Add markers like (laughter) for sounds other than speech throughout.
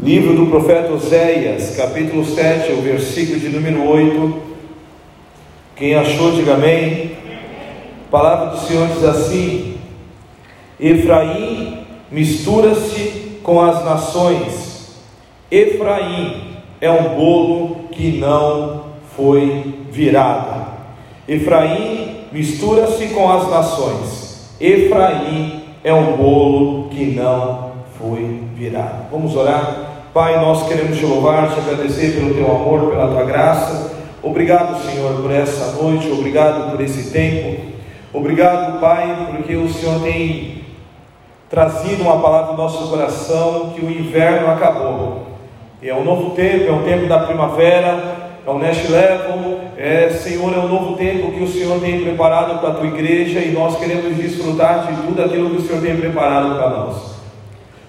Livro do profeta Oséias, capítulo 7, o versículo de número 8. Quem achou, diga amém. A palavra do Senhor diz assim: Efraim mistura-se com as nações. Efraim é um bolo que não foi virado. Efraim mistura-se com as nações. Efraim é um bolo que não foi virado. Vamos orar? Pai, nós queremos te louvar, te agradecer pelo teu amor, pela tua graça. Obrigado, Senhor, por essa noite, obrigado por esse tempo. Obrigado, Pai, porque o Senhor tem trazido uma palavra no nosso coração que o inverno acabou. É um novo tempo, é um tempo da primavera, é um next level, é, Senhor, é um novo tempo que o Senhor tem preparado para a tua igreja e nós queremos desfrutar de tudo aquilo que o Senhor tem preparado para nós.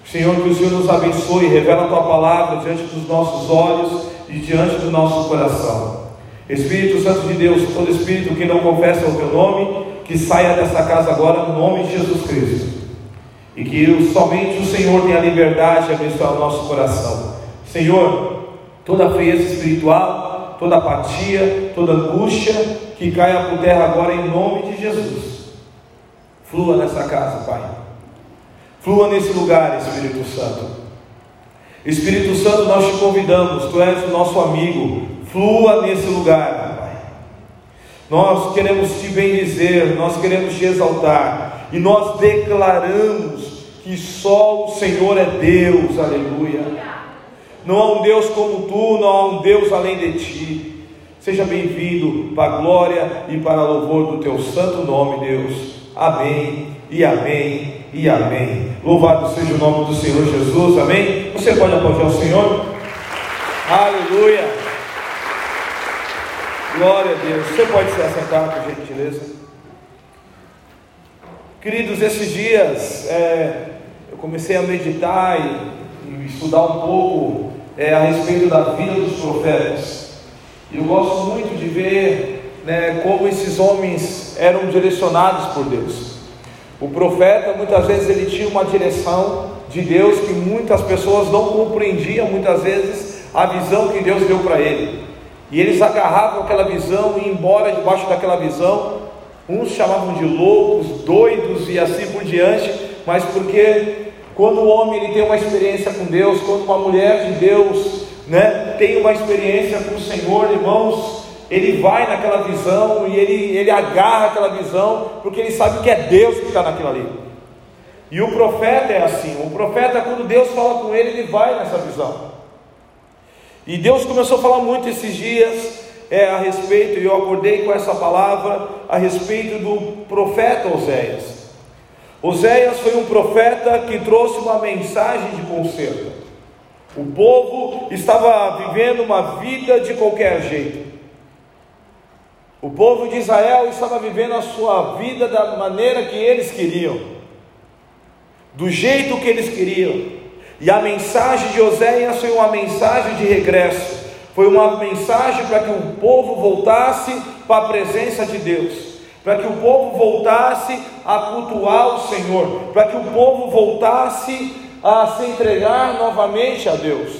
Senhor, que o Senhor nos abençoe, revela a tua palavra diante dos nossos olhos e diante do nosso coração. Espírito Santo de Deus, todo espírito que não confessa o teu nome, que saia dessa casa agora no nome de Jesus Cristo. E que somente o Senhor tenha liberdade de abençoar o nosso coração. Senhor, toda frieza espiritual, toda apatia, toda angústia, que caia por terra agora em nome de Jesus. Flua nessa casa, Pai. Flua nesse lugar, Espírito Santo. Espírito Santo, nós te convidamos, tu és o nosso amigo. Flua nesse lugar, Pai. Nós queremos te bendizer, nós queremos te exaltar, e nós declaramos que só o Senhor é Deus, aleluia. Não há um Deus como tu, não há um Deus além de ti. Seja bem-vindo para a glória e para o louvor do teu santo nome, Deus. Amém e amém e amém. Louvado seja o nome do Senhor Jesus, amém? Você pode aplaudir ao Senhor? Aleluia! Glória a Deus. Você pode se assentar, por gentileza. Queridos, esses dias é, eu comecei a meditar e, e estudar um pouco é, a respeito da vida dos profetas. E eu gosto muito de ver né, como esses homens eram direcionados por Deus. O profeta muitas vezes ele tinha uma direção de Deus que muitas pessoas não compreendiam muitas vezes a visão que Deus deu para ele. E eles agarravam aquela visão e embora debaixo daquela visão, uns chamavam de loucos, doidos e assim por diante, mas porque quando o homem ele tem uma experiência com Deus, quando uma mulher de Deus, né, tem uma experiência com o Senhor, irmãos, ele vai naquela visão e ele, ele agarra aquela visão, porque ele sabe que é Deus que está naquilo ali. E o profeta é assim: o profeta, quando Deus fala com ele, ele vai nessa visão. E Deus começou a falar muito esses dias é, a respeito, e eu acordei com essa palavra a respeito do profeta Oséias. Oséias foi um profeta que trouxe uma mensagem de conserto. O povo estava vivendo uma vida de qualquer jeito. O povo de Israel estava vivendo a sua vida da maneira que eles queriam, do jeito que eles queriam. E a mensagem de Oséias foi uma mensagem de regresso, foi uma mensagem para que o povo voltasse para a presença de Deus, para que o povo voltasse a cultuar o Senhor, para que o povo voltasse a se entregar novamente a Deus.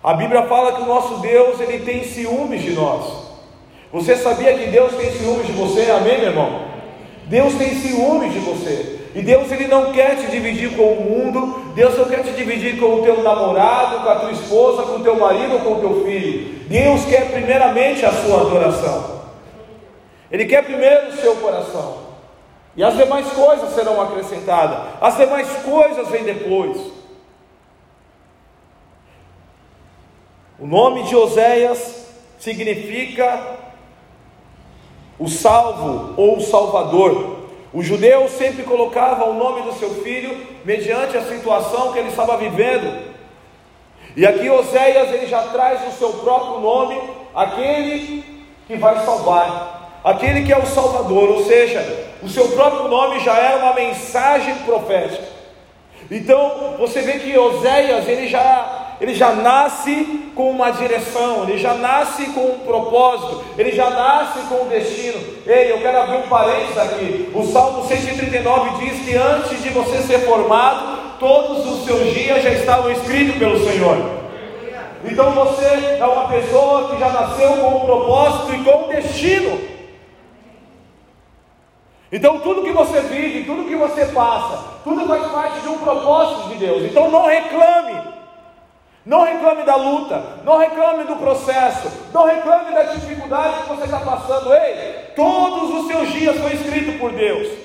A Bíblia fala que o nosso Deus ele tem ciúmes de nós. Você sabia que Deus tem ciúmes de você? Amém, meu irmão? Deus tem ciúmes de você. E Deus ele não quer te dividir com o mundo, Deus não quer te dividir com o teu namorado, com a tua esposa, com o teu marido ou com o teu filho. Deus quer primeiramente a sua adoração. Ele quer primeiro o seu coração. E as demais coisas serão acrescentadas. As demais coisas vêm depois. O nome de Oséias significa o salvo ou o salvador. O judeu sempre colocava o nome do seu filho mediante a situação que ele estava vivendo. E aqui Oséias ele já traz o seu próprio nome, aquele que vai salvar, aquele que é o Salvador, ou seja, o seu próprio nome já era uma mensagem profética. Então você vê que Oséias ele já ele já nasce com uma direção, ele já nasce com um propósito, ele já nasce com um destino. Ei, eu quero abrir um parênteses aqui. O Salmo 139 diz que antes de você ser formado, todos os seus dias já estavam escritos pelo Senhor. Então você é uma pessoa que já nasceu com um propósito e com um destino. Então tudo que você vive, tudo que você passa, tudo faz parte de um propósito de Deus. Então não reclame. Não reclame da luta, não reclame do processo, não reclame da dificuldade que você está passando. Ei, todos os seus dias foi escrito por Deus.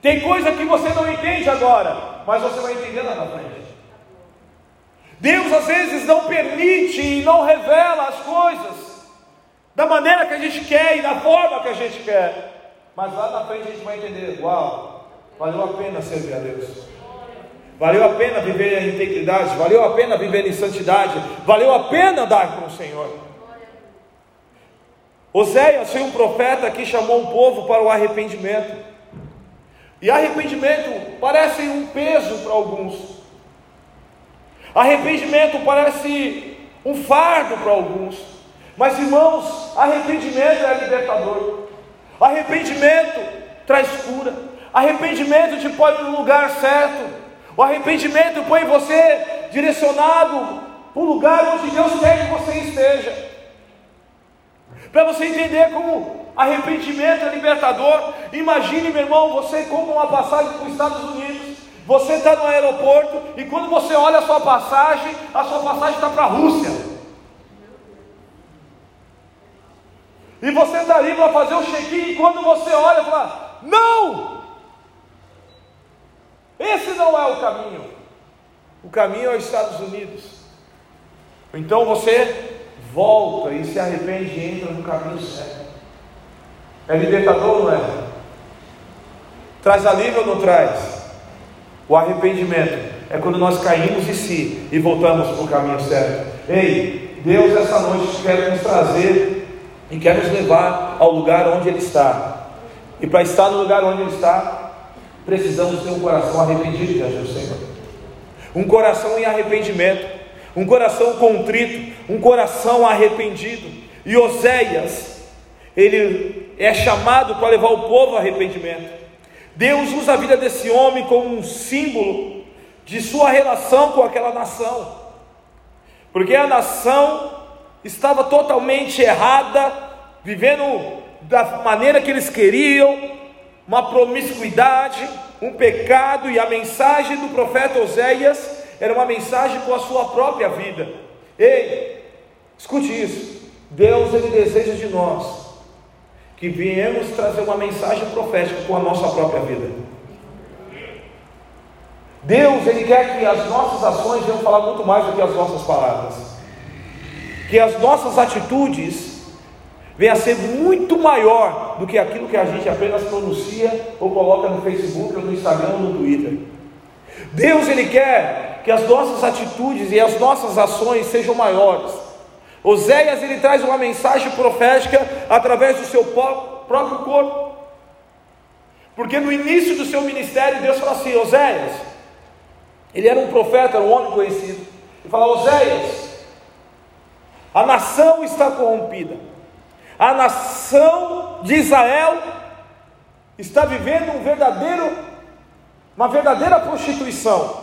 Tem coisa que você não entende agora, mas você vai entender lá na frente. Deus às vezes não permite e não revela as coisas da maneira que a gente quer e da forma que a gente quer. Mas lá na frente a gente vai entender: uau, valeu a pena servir a Deus. Valeu a pena viver em integridade, valeu a pena viver em santidade, valeu a pena andar com o Senhor. Oséias foi um profeta que chamou o povo para o arrependimento. E arrependimento parece um peso para alguns. Arrependimento parece um fardo para alguns. Mas irmãos, arrependimento é libertador. Arrependimento traz cura. Arrependimento te põe no lugar certo. O arrependimento põe você direcionado para o lugar onde Deus quer que você esteja. Para você entender como arrependimento é libertador. Imagine, meu irmão, você compra uma passagem para os Estados Unidos. Você está no aeroporto e quando você olha a sua passagem, a sua passagem está para a Rússia. E você está ali para fazer o check-in e quando você olha, fala: Não! Esse não é o caminho. O caminho é os Estados Unidos. Então você volta e se arrepende e entra no caminho certo. É libertador ou não é? Traz alívio ou não traz? O arrependimento é quando nós caímos em si e voltamos para o caminho certo. Ei, Deus essa noite quer nos trazer e quer nos levar ao lugar onde Ele está. E para estar no lugar onde Ele está, precisamos ter um coração arrependido diante do Senhor. Um coração em arrependimento, um coração contrito, um coração arrependido. E Oséias, ele é chamado para levar o povo ao arrependimento. Deus usa a vida desse homem como um símbolo de sua relação com aquela nação, porque a nação estava totalmente errada, vivendo da maneira que eles queriam, uma promiscuidade, um pecado, e a mensagem do profeta Oséias era uma mensagem com a sua própria vida. Ei, escute isso. Deus ele deseja de nós que viemos trazer uma mensagem profética com a nossa própria vida. Deus ele quer que as nossas ações venham falar muito mais do que as nossas palavras. Que as nossas atitudes venha a ser muito maior do que aquilo que a gente apenas pronuncia ou coloca no Facebook, ou no Instagram, ou no Twitter. Deus ele quer que as nossas atitudes e as nossas ações sejam maiores. Oséias ele traz uma mensagem profética através do seu próprio corpo. Porque no início do seu ministério, Deus fala assim: Oséias, ele era um profeta, era um homem conhecido. Ele fala: Oséias, a nação está corrompida a nação de Israel está vivendo um verdadeiro, uma verdadeira prostituição.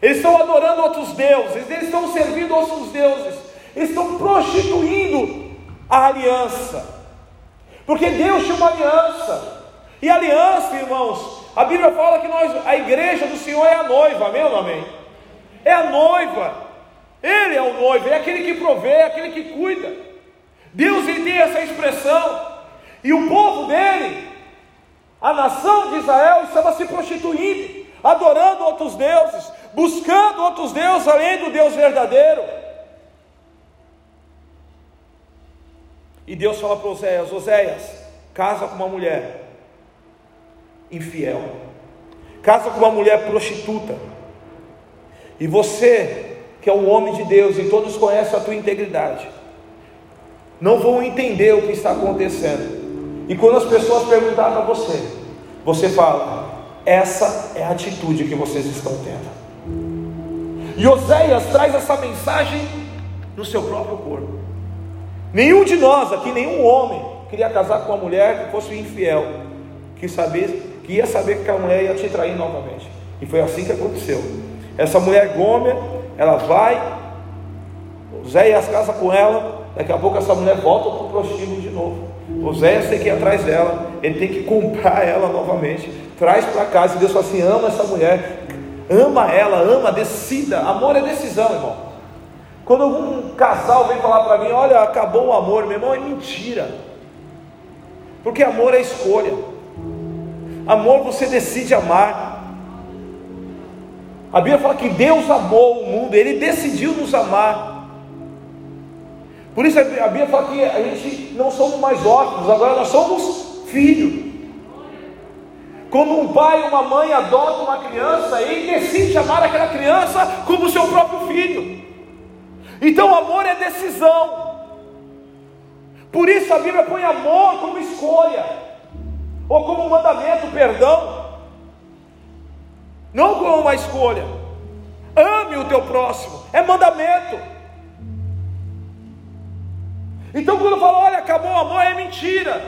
Eles estão adorando outros deuses, eles estão servindo outros deuses, eles estão prostituindo a aliança. Porque Deus tinha uma aliança. E aliança, irmãos, a Bíblia fala que nós, a igreja do Senhor é a noiva, ou amém? É a noiva. Ele é o noivo, é aquele que provê, é aquele que cuida. Deus tem essa expressão, e o povo dele, a nação de Israel, estava se prostituindo, adorando outros deuses, buscando outros deuses além do Deus verdadeiro. E Deus fala para Oséias: Oséias, casa com uma mulher infiel, casa com uma mulher prostituta, e você, que é um homem de Deus e todos conhecem a tua integridade, não vão entender o que está acontecendo. E quando as pessoas perguntarem para você, você fala: essa é a atitude que vocês estão tendo. E Oséias traz essa mensagem no seu próprio corpo. Nenhum de nós aqui, nenhum homem, queria casar com uma mulher que fosse infiel, que, sabia, que ia saber que aquela mulher ia te trair novamente. E foi assim que aconteceu. Essa mulher Gomer, ela vai, Oséias casa com ela, daqui a pouco essa mulher volta para o prostíbulo de novo. Oséias tem que ir atrás dela, ele tem que comprar ela novamente, traz para casa, e Deus fala assim: ama essa mulher, ama ela, ama, decida. Amor é decisão, irmão. Quando algum casal vem falar para mim, olha, acabou o amor, meu irmão, é mentira. Porque amor é escolha. Amor você decide amar. A Bíblia fala que Deus amou o mundo, Ele decidiu nos amar. Por isso a Bíblia fala que a gente não somos mais órfãos, agora nós somos filhos. Quando um pai ou uma mãe adota uma criança, ele decide amar aquela criança como seu próprio filho. Então, amor é decisão. Por isso a Bíblia põe amor como escolha, ou como mandamento, perdão, não como uma escolha. Ame o teu próximo, é mandamento. Então, quando fala, olha, acabou o amor, é mentira.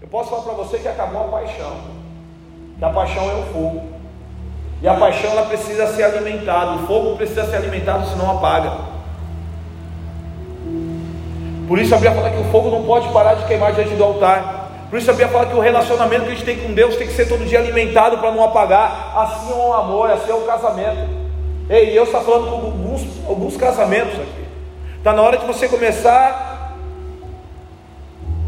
Eu posso falar para você que acabou a paixão, que a paixão é o fogo. E a paixão ela precisa ser alimentada, o fogo precisa ser alimentado, senão apaga. Por isso a Bíblia fala que o fogo não pode parar de queimar diante do altar. Por isso a Bíblia fala que o relacionamento que a gente tem com Deus tem que ser todo dia alimentado para não apagar. Assim é o amor, assim é o casamento. Ei, eu estou falando com alguns, alguns casamentos aqui. Está na hora de você começar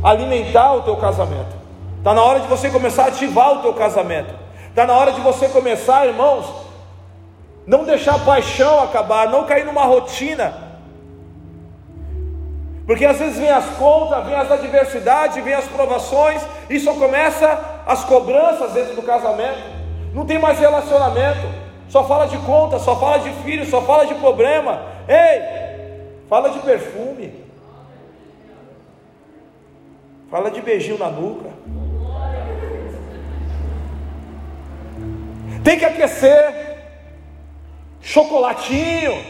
a alimentar o teu casamento. Está na hora de você começar a ativar o teu casamento. Está na hora de você começar, irmãos, não deixar a paixão acabar, não cair numa rotina. Porque às vezes vem as contas, vem as adversidades, vem as provações, e só começa as cobranças dentro do casamento. Não tem mais relacionamento, só fala de conta, só fala de filho, só fala de problema. Ei, fala de perfume. Fala de beijinho na nuca. Tem que aquecer. Chocolatinho.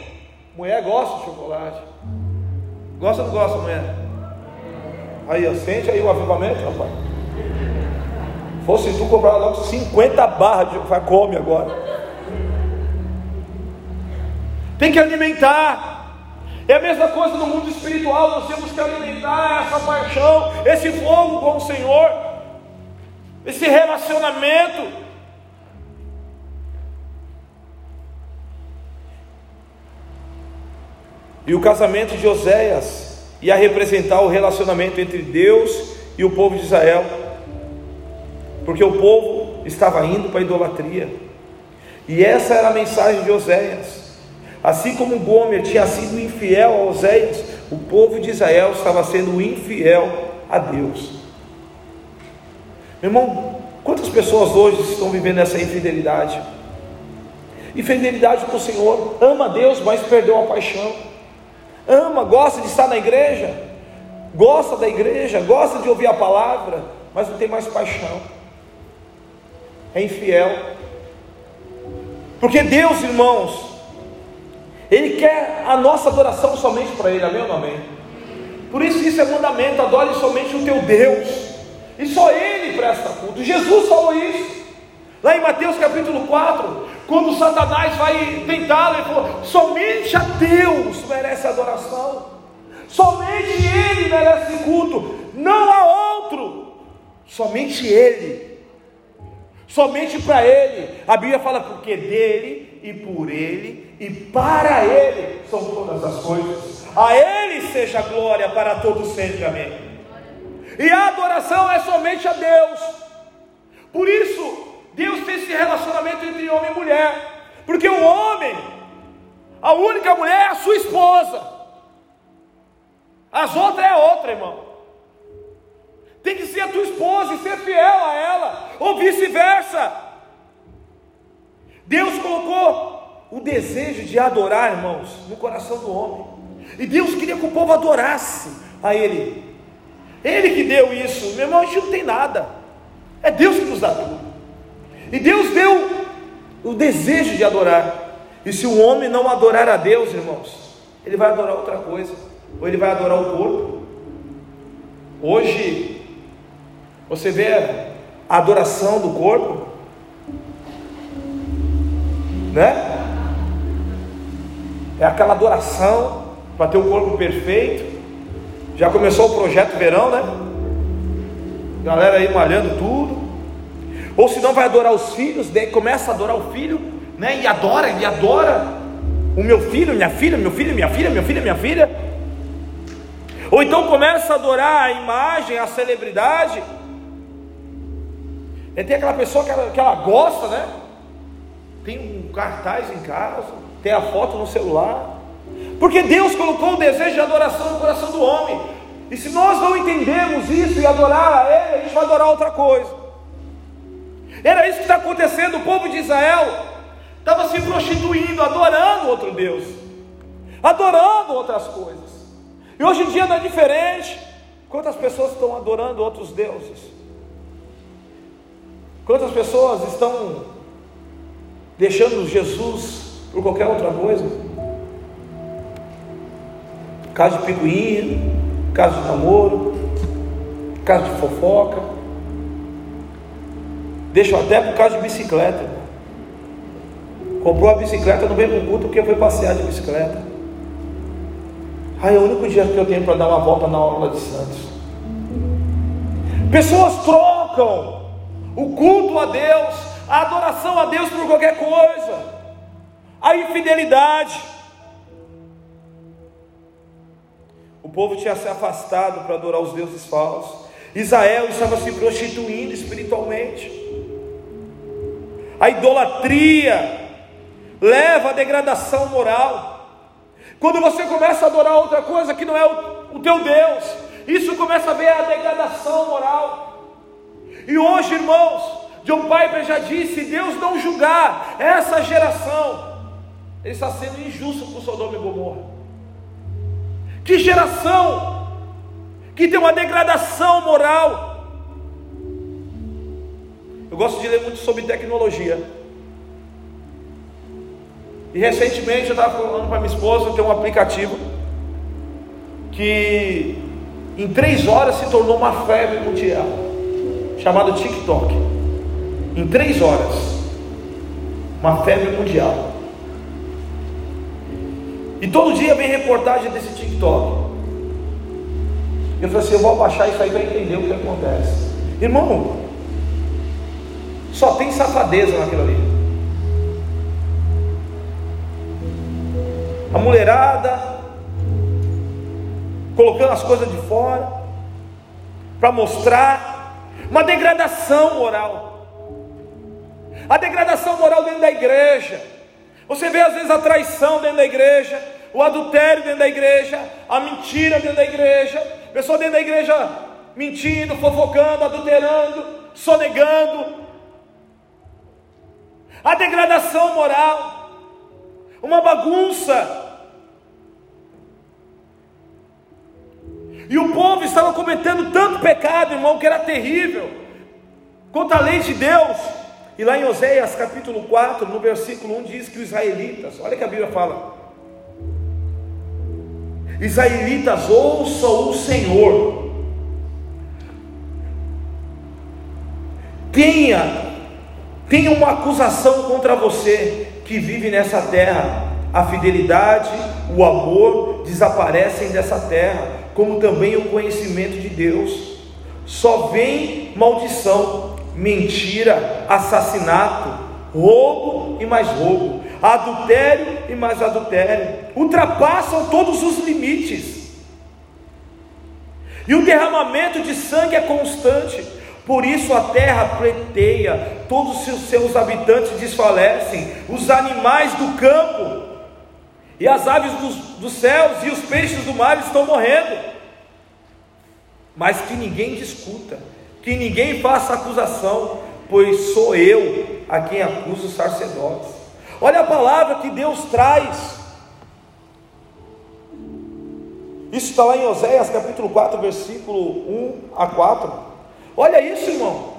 Mulher gosta de chocolate. Gosta ou não gosta, mulher? Aí, ó, sente aí o avivamento, rapaz. Fosse tu comprar logo 50 barras de vai come agora. Tem que alimentar. É a mesma coisa no mundo espiritual, nós temos que alimentar essa paixão, esse fogo com o Senhor, esse relacionamento. E o casamento de Oséias ia representar o relacionamento entre Deus e o povo de Israel, porque o povo estava indo para a idolatria, e essa era a mensagem de Oséias. Assim como Gomer tinha sido infiel a Oséias, o povo de Israel estava sendo infiel a Deus. Meu irmão, quantas pessoas hoje estão vivendo essa infidelidade? Infidelidade com o Senhor, ama Deus, mas perdeu a paixão ama, gosta de estar na igreja, gosta da igreja, gosta de ouvir a palavra, mas não tem mais paixão, é infiel. Porque Deus, irmãos, Ele quer a nossa adoração somente para Ele, amém ou não amém? Por isso isso é mandamento, adore somente o teu Deus, e só Ele presta culto. Jesus falou isso, lá em Mateus capítulo 4, quando Satanás vai tentá-lo, ele falou: somente a Deus merece adoração, somente Ele merece culto, não há outro, somente Ele, somente para Ele. A Bíblia fala: porque dele e por Ele e para Ele são todas as coisas, a Ele seja glória para todos sempre, amém. E a adoração é somente a Deus, por isso, Deus tem esse relacionamento entre homem e mulher, porque o homem, a única mulher é a sua esposa, as outras é outra, irmão. Tem que ser a tua esposa e ser fiel a ela, ou vice-versa. Deus colocou o desejo de adorar, irmãos, no coração do homem, e Deus queria que o povo adorasse a Ele. Ele que deu isso, meu irmão, a gente não tem nada, é Deus que nos dá tudo. E Deus deu o desejo de adorar. E se o homem não adorar a Deus, irmãos, ele vai adorar outra coisa, ou ele vai adorar o corpo. Hoje, você vê a adoração do corpo. né? É aquela adoração para ter um corpo perfeito. Já começou o projeto verão, né? Galera aí malhando tudo. Ou se não vai adorar os filhos, daí começa a adorar o filho, né? E adora, e adora o meu filho, minha filha, meu filho, minha filha, meu filho, minha filha. Ou então começa a adorar a imagem, a celebridade. E tem aquela pessoa que ela, que ela gosta, né? Tem um cartaz em casa, tem a foto no celular. Porque Deus colocou o desejo de adoração no coração do homem. E se nós não entendemos isso e adorar a Ele, a gente vai adorar outra coisa. Era isso que está acontecendo. O povo de Israel estava se prostituindo, adorando outro Deus, adorando outras coisas. E hoje em dia não é diferente. Quantas pessoas estão adorando outros deuses? Quantas pessoas estão deixando Jesus por qualquer outra coisa? Caso de picuinha, caso de namoro, caso de fofoca. Deixa até por causa de bicicleta. Comprou a bicicleta, no culto porque foi passear de bicicleta. Ai, é o único dia que eu tenho para dar uma volta na aula de Santos. Pessoas trocam o culto a Deus, a adoração a Deus por qualquer coisa, a infidelidade. O povo tinha se afastado para adorar os deuses falsos. Israel estava se prostituindo espiritualmente. A idolatria leva à degradação moral. Quando você começa a adorar outra coisa que não é o, teu Deus, isso começa a ver a degradação moral. E hoje, irmãos, John Piper já disse: Deus não julgar essa geração, ele está sendo injusto com Sodoma e Gomorra. Que geração que tem uma degradação moral. Eu gosto de ler muito sobre tecnologia. E recentemente eu estava falando para minha esposa, tem um aplicativo que em três horas se tornou uma febre mundial, chamado TikTok. Em três horas, uma febre mundial. E todo dia vem reportagem desse TikTok. Eu falei assim, eu vou abaixar isso aí para entender o que acontece. Irmão, só tem safadeza naquilo ali. a mulherada, colocando as coisas de fora, para mostrar uma degradação moral. A degradação moral dentro da igreja. Você vê às vezes a traição dentro da igreja, o adultério dentro da igreja, a mentira dentro da igreja, pessoa dentro da igreja mentindo, fofocando, adulterando, sonegando. A degradação moral uma bagunça. E o povo estava cometendo tanto pecado, irmão, que era terrível, contra a lei de Deus. E lá em Oséias capítulo 4, no versículo 1, diz que os israelitas, olha que a Bíblia fala: Israelitas, ouçam o Senhor, tenha, tenha uma acusação contra você, que vive nessa terra. A fidelidade, o amor desaparecem dessa terra, como também o conhecimento de Deus. Só vem maldição, mentira, assassinato, roubo e mais roubo, adultério e mais adultério, ultrapassam todos os limites. E o derramamento de sangue é constante. Por isso a terra pleiteia, todos os seus habitantes desfalecem, os animais do campo, e as aves dos, dos céus e os peixes do mar estão morrendo. Mas que ninguém discuta, que ninguém faça acusação, pois sou eu a quem acuso os sacerdotes. Olha a palavra que Deus traz. Isso está lá em Oséias capítulo 4, versículo 1 a 4. Olha isso, irmão.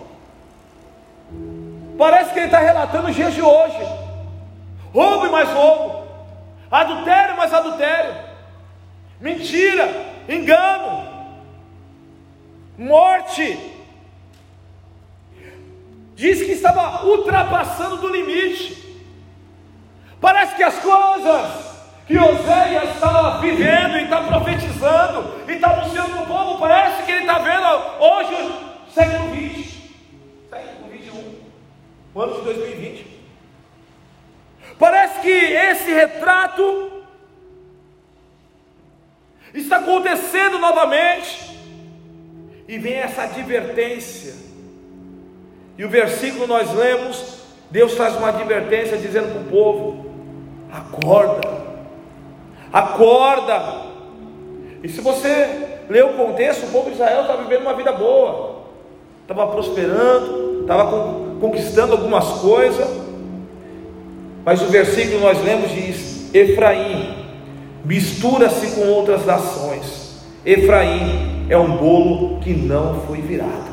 Parece que ele está relatando os dias de hoje: roubo e mais roubo, adultério e mais adultério, mentira, engano, morte. Diz que estava ultrapassando do limite. Parece que as coisas que Oséias está vivendo e está profetizando e está anunciando para o povo, parece que ele está vendo hoje, século 20, século 21, o ano de 2020. Parece que esse retrato está acontecendo novamente, e vem essa advertência, e o versículo nós lemos, Deus faz uma advertência dizendo para o povo: acorda, acorda. E se você ler o contexto, o povo de Israel estava vivendo uma vida boa, estava prosperando, estava conquistando algumas coisas, mas o versículo nós lemos diz: Efraim mistura-se com outras nações. Efraim é um bolo que não foi virado.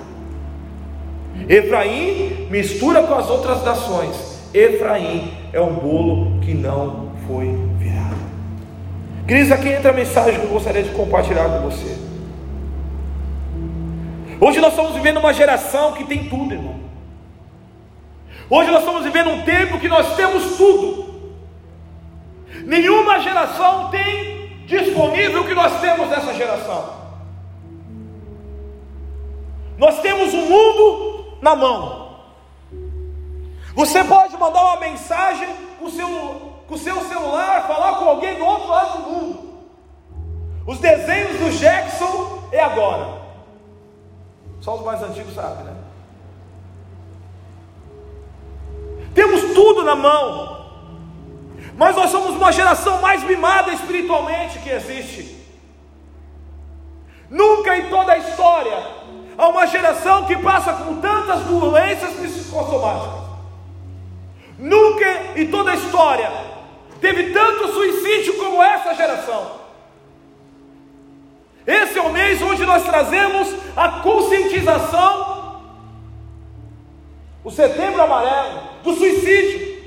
Efraim mistura com as outras nações. Efraim é um bolo que não foi virado. Cris, aqui entra a mensagem que eu gostaria de compartilhar com você. Hoje nós estamos vivendo uma geração que tem tudo, irmão. Hoje nós estamos vivendo um tempo que nós temos tudo. Nenhuma geração tem disponível o que nós temos nessa geração. Nós temos um mundo na mão. Você pode mandar uma mensagem com o seu, com o seu celular, falar com alguém do outro lado do mundo. Os desenhos do Jackson é agora. Só os mais antigos sabem, né? Temos tudo na mão. Mas nós somos uma geração mais mimada espiritualmente que existe. Nunca em toda a história há uma geração que passa com tantas doenças psicossomáticas. Nunca em toda a história teve tanto suicídio como essa geração. Esse é o mês onde nós trazemos a conscientização, o setembro amarelo, do suicídio.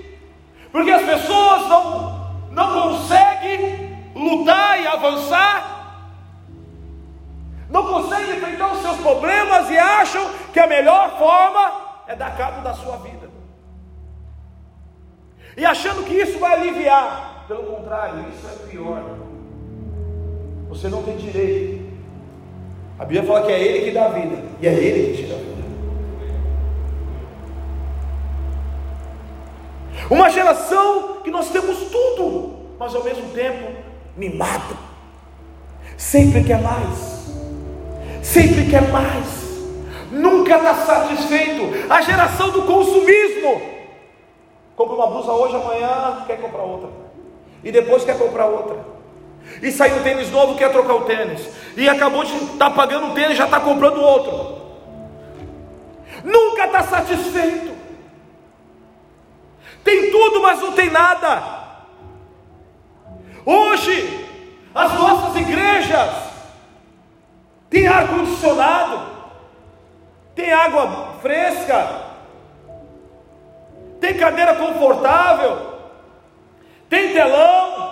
Porque as pessoas não, não conseguem lutar e avançar, não conseguem enfrentar os seus problemas e acham que a melhor forma é dar cabo da sua vida. E achando que isso vai aliviar, pelo contrário, isso é pior. Você não tem direito. A Bíblia fala que é Ele que dá a vida, e é Ele que tira a vida. Uma geração que nós temos tudo, mas ao mesmo tempo mimado. Sempre quer mais. Sempre quer mais. Nunca está satisfeito. A geração do consumismo. Compra uma blusa hoje, amanhã quer comprar outra. E depois quer comprar outra. E saiu um tênis novo, quer trocar o tênis. E acabou de estar tá pagando um tênis, já está comprando outro. Nunca está satisfeito. Tem tudo, mas não tem nada. Hoje, as nossas igrejas têm ar condicionado, tem água fresca, tem cadeira confortável, tem telão.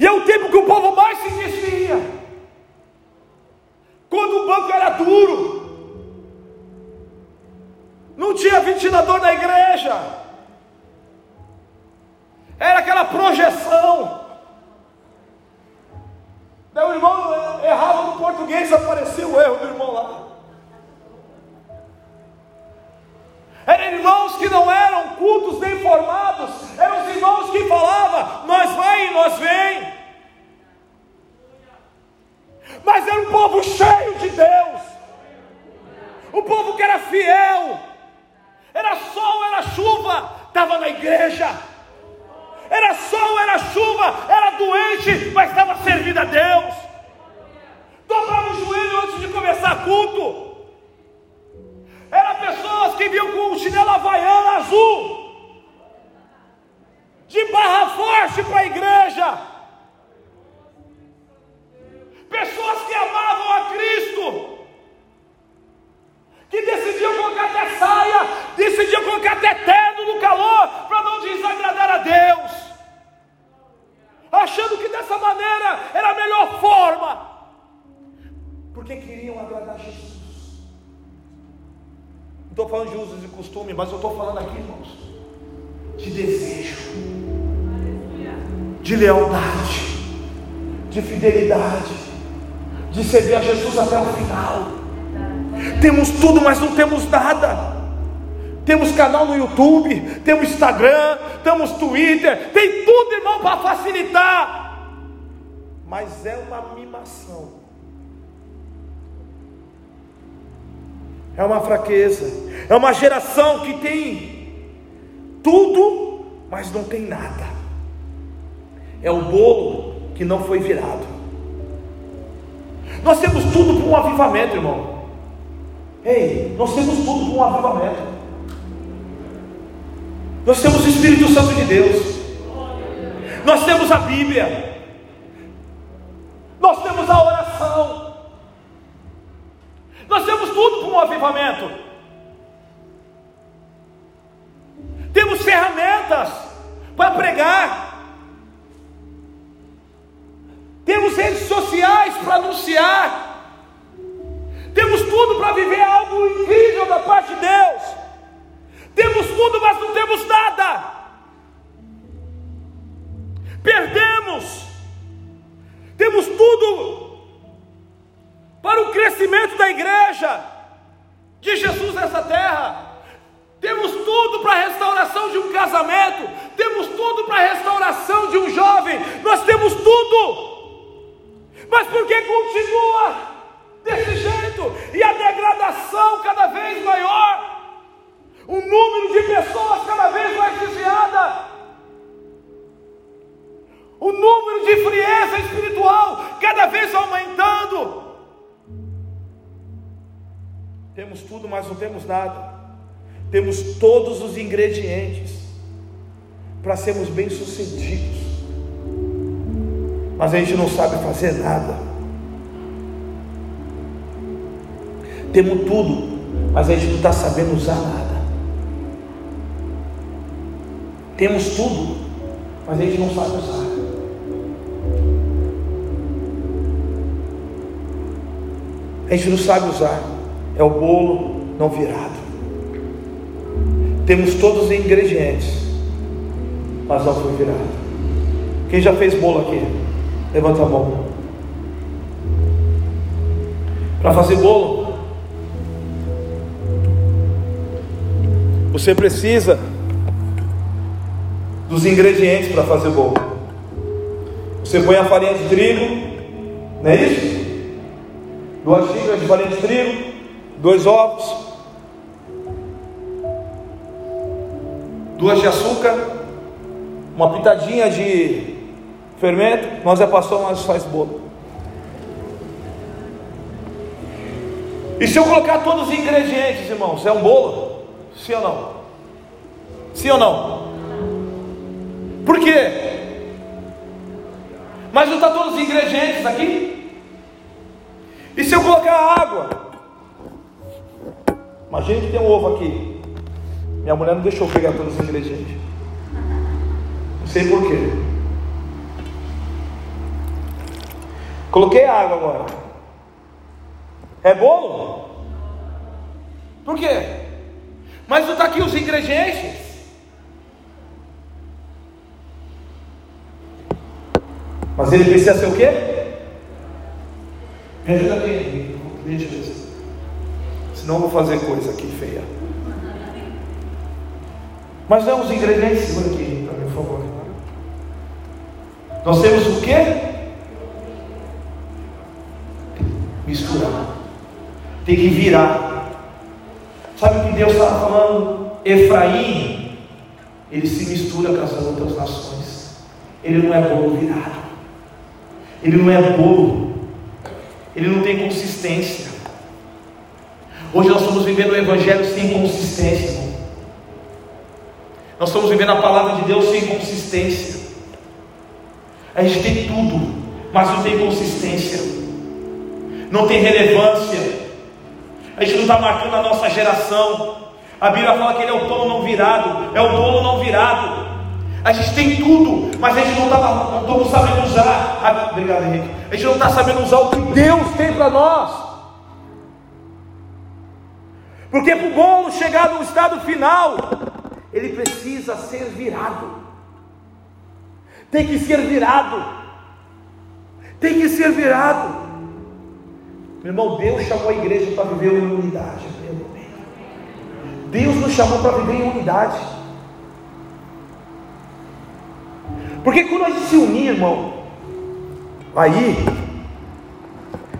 E é o tempo que o povo mais se desvia. Quando o banco era duro, não tinha ventilador na igreja. Era aquela projeção. Daí o irmão errava no português, apareceu o erro do irmão lá. Eram irmãos que não eram cultos nem formados, eram os irmãos que falavam, nós vai e nós vem. Mas era um povo cheio de Deus, o povo que era fiel, era sol, era chuva, estava na igreja. Era sol, era chuva, era doente, mas estava servindo a Deus. Dobrava o joelho antes de começar culto. Era pessoas que vinham com um chinelo havaiana azul, de barra forte para a igreja. Pessoas que amavam a Cristo que decidiam colocar até saia, decidiam colocar até terno no calor, para não desagradar a Deus, achando que dessa maneira era a melhor forma, porque queriam agradar Jesus. Não estou falando de usos e costume, mas eu estou falando aqui, irmãos, de desejo, de lealdade, de fidelidade, de servir a Jesus até o final. Temos tudo, mas não temos nada. Temos canal no YouTube, temos Instagram, temos Twitter, tem tudo, irmão, para facilitar. Mas é uma mimação. É uma fraqueza. É uma geração que tem tudo, mas não tem nada. É o bolo que não foi virado. Nós temos tudo para um avivamento, irmão. Ei, nós temos tudo para um avivamento. Nós temos o Espírito Santo de Deus. Nós temos a Bíblia. Nós temos a oração. Nós temos tudo para um avivamento. Temos ferramentas para pregar. Temos redes sociais para anunciar. Temos tudo para viver algo incrível da parte de Deus. Temos tudo, mas não temos nada. Perdemos. Temos tudo para o crescimento da igreja de Jesus nessa terra. Temos tudo para a restauração de um casamento, temos tudo para a restauração de um jovem, nós temos tudo. Mas por que continua desse jeito? E a degradação cada vez maior? O número de pessoas cada vez mais desviada. O número de frieza espiritual cada vez aumentando. Temos tudo, mas não temos nada. Temos todos os ingredientes para sermos bem-sucedidos. Mas a gente não sabe fazer nada. Temos tudo, mas a gente não está sabendo usar nada. Temos tudo, mas a gente não sabe usar. A gente não sabe usar. É o bolo não virado. Temos todos os ingredientes, mas não foi virado. Quem já fez bolo aqui? Levanta a mão. Para fazer bolo, você precisa dos ingredientes para fazer bolo. Você põe a farinha de trigo, não é isso? Duas xícaras de farinha de trigo, dois ovos, duas de açúcar, uma pitadinha de fermento. Nós é pastor, nós faz bolo. E se eu colocar todos os ingredientes, irmãos, é um bolo? Sim ou não? Sim ou não? Por quê? Mas não está todos os ingredientes aqui? E se eu colocar água? Imagina que tem um ovo aqui. Minha mulher não deixou pegar todos os ingredientes. Não sei porquê. Coloquei água agora. É bolo? Por quê? Mas não está aqui os ingredientes. Mas ele precisa ser o quê? Me ajuda aqui, gentileza. Senão eu vou fazer coisa aqui feia. Mas não os ingredientes, segura aqui para mim, por favor. Nós temos o quê? Misturar. Tem que virar. Sabe o que Deus estava falando? Efraim, ele se mistura com as outras nações. Ele não é bolo virado. Ele não é bolo, ele não tem consistência. Hoje nós estamos vivendo o Evangelho sem consistência. Nós estamos vivendo a palavra de Deus sem consistência. A gente tem tudo, mas não tem consistência, não tem relevância. A gente não está marcando a nossa geração. A Bíblia fala que ele é o pão não virado, é o bolo não virado. A gente tem tudo, mas a gente não está sabendo usar. Ah, obrigado, Henrique. A gente não está sabendo usar o que Deus tem para nós. Porque para o bolo chegar no estado final, ele precisa ser virado. Tem que ser virado. Tem que ser virado. Meu irmão, Deus chamou a igreja para viver em unidade. Deus nos chamou para viver em unidade. Porque quando a gente se unir, irmão, aí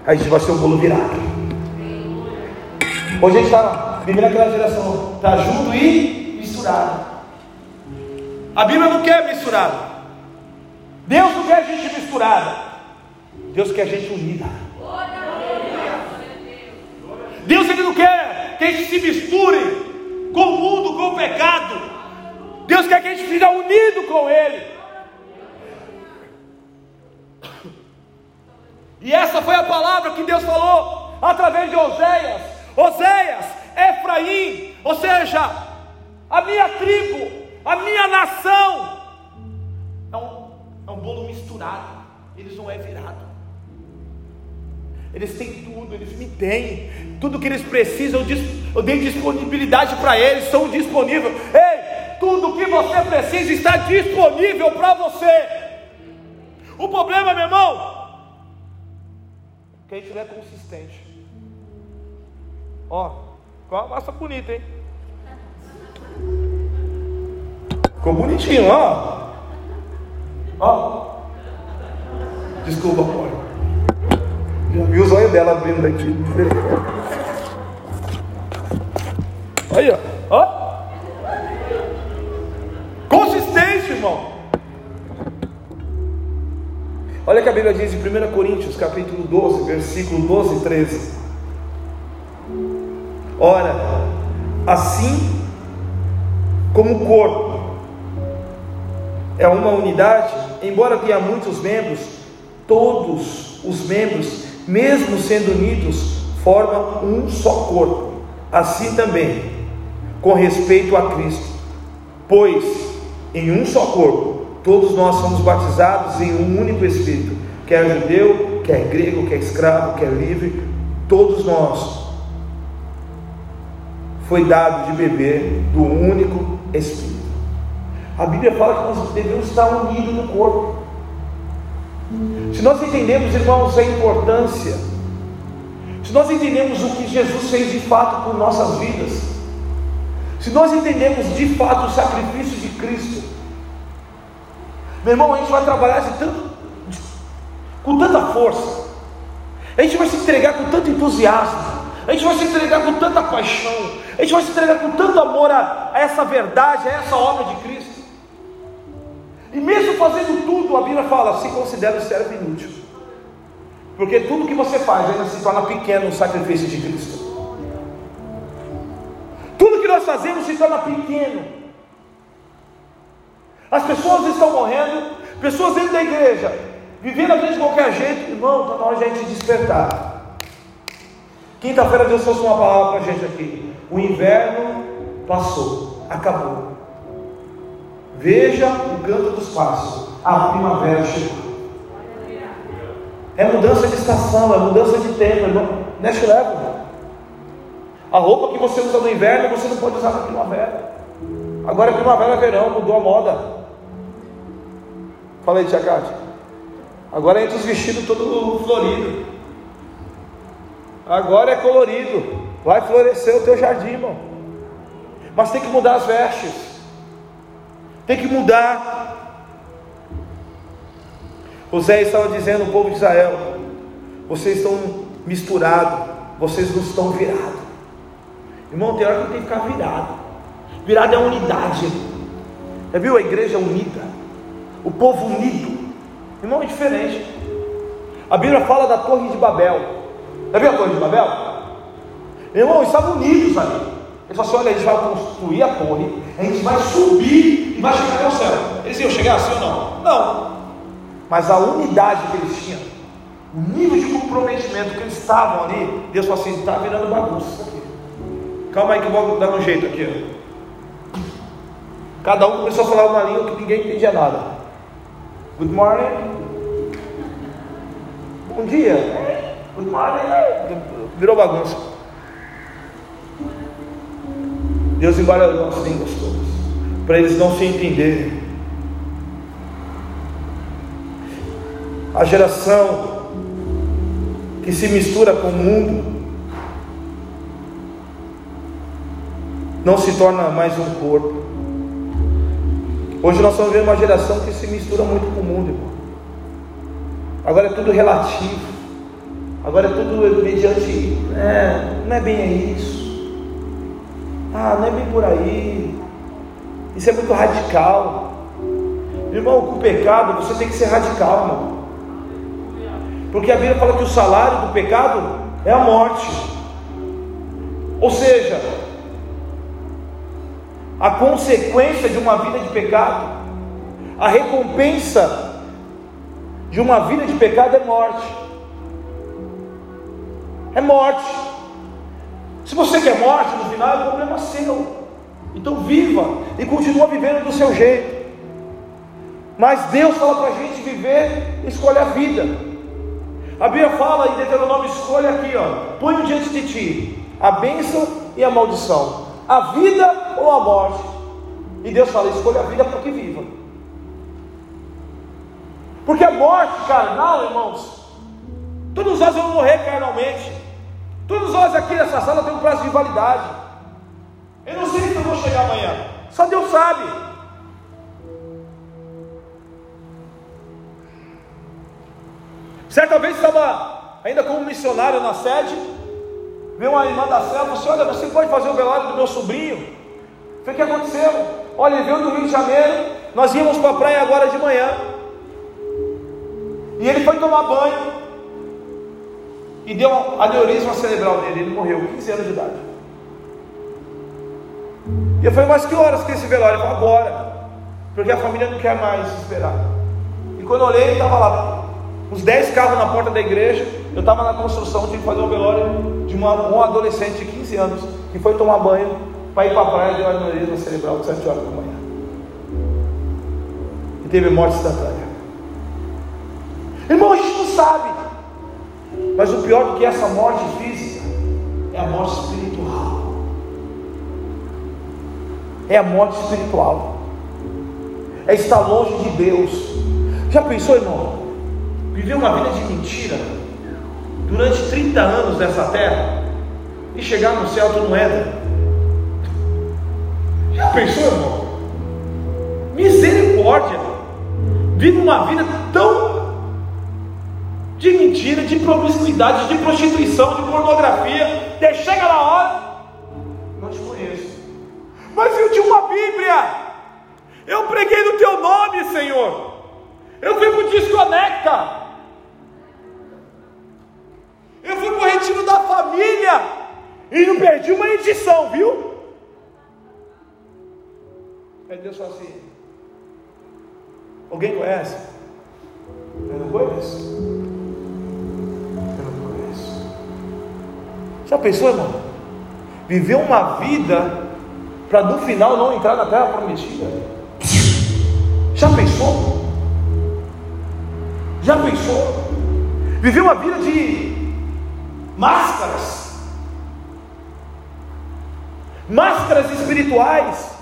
a gente vai ser um bolo virado. Hoje a gente está vivendo aquela geração, está junto e misturado. A Bíblia não quer misturado. Deus não quer a gente misturada. Deus quer a gente unida. Deus ele não quer que a gente se misture com o mundo, com o pecado. Deus quer que a gente fique unido com Ele. E essa foi a palavra que Deus falou através de Oséias. Oséias, Efraim, ou seja, a minha tribo, a minha nação. É um, é um bolo misturado, eles não é virado. Eles têm tudo, eles me têm. Tudo que eles precisam, eu dei disponibilidade para eles, são disponíveis. Ei, tudo que você precisa está disponível para você. O problema, meu irmão, quem tiver consistente. Ó, qual a massa bonita, hein? Ficou bonitinho, ó. Ó. Desculpa, amor. Já viu os olhos dela abrindo aqui. Aí, ó. ó. Consistente, irmão. Olha que a Bíblia diz em 1 Coríntios, capítulo 12, versículo 12 e 13. Ora, assim como o corpo é uma unidade, embora tenha muitos membros, todos os membros, mesmo sendo unidos, formam um só corpo. Assim também, com respeito a Cristo, pois em um só corpo Todos nós somos batizados em um único Espírito, quer judeu, quer grego, quer escravo, quer livre, todos nós foi dado de beber do único Espírito. A Bíblia fala que nós devemos estar unidos no corpo. Se nós entendemos, irmãos, a importância, se nós entendemos o que Jesus fez de fato por nossas vidas, se nós entendemos de fato o sacrifício de Cristo, meu irmão, a gente vai trabalhar de tanto, de, com tanta força, a gente vai se entregar com tanto entusiasmo, a gente vai se entregar com tanta paixão, a gente vai se entregar com tanto amor a, a essa verdade, a essa obra de Cristo. E mesmo fazendo tudo, a Bíblia fala: se considera o servo inútil, porque tudo que você faz ainda se torna pequeno no sacrifício de Cristo. Tudo que nós fazemos se torna pequeno as pessoas estão morrendo, pessoas dentro da igreja, vivendo a vida de qualquer jeito, irmão, está na hora de a gente despertar. Quinta-feira Deus trouxe uma palavra para a gente aqui. O inverno passou, acabou. Veja o canto dos passos, a primavera chegou. É mudança de estação, é mudança de tempo, irmão. Neste leva. A roupa que você usa no inverno, você não pode usar na primavera. Agora é primavera, verão, mudou a moda. Fala aí, Tia Cátia. Agora entra os vestidos todo florido. Agora é colorido. Vai florescer o teu jardim, irmão. Mas tem que mudar as vestes. Tem que mudar. José estava dizendo ao povo de Israel: vocês estão misturados, vocês não estão virados. Irmão, tem hora que tem que ficar virado. Virado é unidade. Já viu a igreja unida? o povo unido. Irmão, é diferente. A Bíblia fala da Torre de Babel. Já viu a Torre de Babel? Irmão, estavam unidos ali. Ele falou assim: olha, a gente vai construir a torre, a gente vai subir vai chegar o céu. Eles iam chegar assim ou não? Não. Mas a unidade que eles tinham, o nível de comprometimento que eles estavam ali, Deus falou assim: está virando bagunça aqui. Calma aí que eu vou dar um jeito aqui. Cada um começou a falar uma língua que ninguém entendia nada. Good morning. Bom dia. Good morning. Virou bagunça. Deus embaralhou as línguas todas, para eles não se entenderem. A geração que se mistura com o mundo não se torna mais um corpo. Hoje nós estamos vendo uma geração que se mistura muito com o mundo, irmão. Agora é tudo relativo. Agora é tudo mediante. É, não é bem isso. Ah, não é bem por aí. Isso é muito radical. Irmão, com o pecado você tem que ser radical, irmão. Porque a Bíblia fala que o salário do pecado é a morte. Ou seja, a consequência de uma vida de pecado, a recompensa de uma vida de pecado é morte. É morte. Se você quer morte no final, é problema seu. Então viva e continua vivendo do seu jeito. Mas Deus fala para a gente viver, escolha a vida. A Bíblia fala em Deuteronômio, escolha aqui, ó. Põe diante de ti a bênção e a maldição, a vida ou a morte. E Deus fala, escolha a vida para que viva. Porque a morte carnal, irmãos, todos nós vamos morrer carnalmente. Todos nós aqui nessa sala temos um prazo de validade. Eu não sei se eu vou chegar amanhã. Só Deus sabe. Certa vez estava ainda como missionário na sede, veio uma irmã da cela e falou assim: Olha, você pode fazer o velório do meu sobrinho? Foi o que aconteceu. Olha, ele veio do Rio de Janeiro, nós íamos para a praia agora de manhã. E ele foi tomar banho e deu aneurisma cerebral nele, ele morreu, 15 anos de idade. E eu falei, mas que horas que esse velório? Falou, agora, porque a família não quer mais esperar. E quando eu olhei, estava lá, uns 10 carros na porta da igreja, eu estava na construção, tinha que fazer um velório de uma, um adolescente de 15 anos, que foi tomar banho para ir para a praia e deu aneurisma cerebral de 7 horas da manhã. E teve morte instantânea. Irmão, a gente não sabe. Mas o pior do que essa morte física é a morte espiritual. É a morte espiritual. É estar longe de Deus. Já pensou, irmão? Viver uma vida de mentira durante 30 anos nessa terra e chegar no céu tu não. Já pensou, irmão? Misericórdia. Vive uma vida tão de mentira, de promiscuidade, de prostituição, de pornografia. Até chega na hora. Mas eu tinha uma Bíblia. Eu preguei no teu nome, Senhor. Eu fui para o Desconecta. Eu fui para o retiro da família. E não perdi uma edição, viu? Aí Deus assim: Alguém conhece? Eu não conheço. Eu não conheço. Já pensou, irmão? Viver uma vida para no final não entrar na terra prometida? Já pensou? Já pensou? Viver uma vida de máscaras, máscaras espirituais.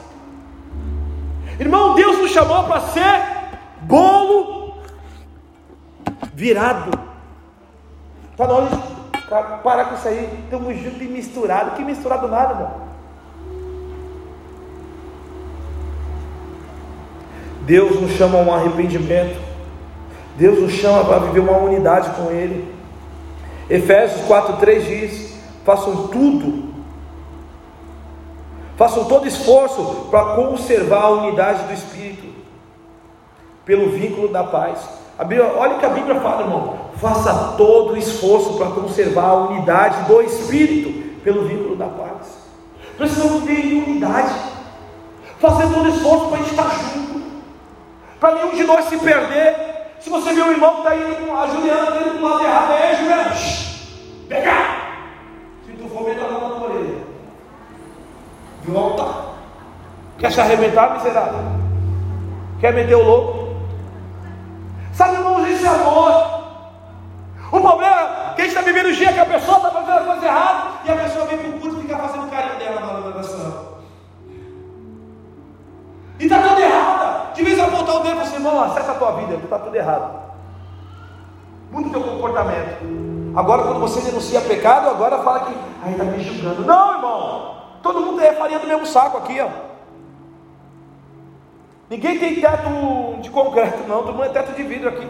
Irmão, Deus nos chamou para ser bolo virado. Está na hora de parar com isso aí. Estamos juntos e misturado. Que misturado nada, irmão. Deus nos chama a um arrependimento. Deus nos chama para viver uma unidade com Ele. Efésios 4,3 diz: façam tudo Façam todo esforço para conservar a unidade do Espírito, pelo vínculo da paz. A Bíblia, olha o que a Bíblia fala, irmão. Faça todo esforço para conservar a unidade do Espírito, pelo vínculo da paz. Precisamos ter unidade, fazer todo esforço para a gente estar junto, para nenhum de nós se perder. Se você vê um irmão que está indo com a Juliana, está indo para o lado errado, aí, Juliana, vem cá. Se tu for, meta a mão na orelha de um altar. Quer se arrebentar, miserável? Quer meter o louco? Sabe, irmãos, isso é amor. O problema é que a gente está vivendo o dia que a pessoa está fazendo a coisa errada e a pessoa vem para o culto e fica fazendo carinho dela na oração. E está tudo errado. De vez em apontar o dedo e assim, irmão, acessa a tua vida, está tudo errado. Muito teu comportamento. Agora, quando você denuncia pecado, agora fala que, aí está me julgando. Não, irmão. Todo mundo é farinha do mesmo saco aqui, ó. Ninguém tem teto de concreto, não. Todo mundo é teto de vidro aqui.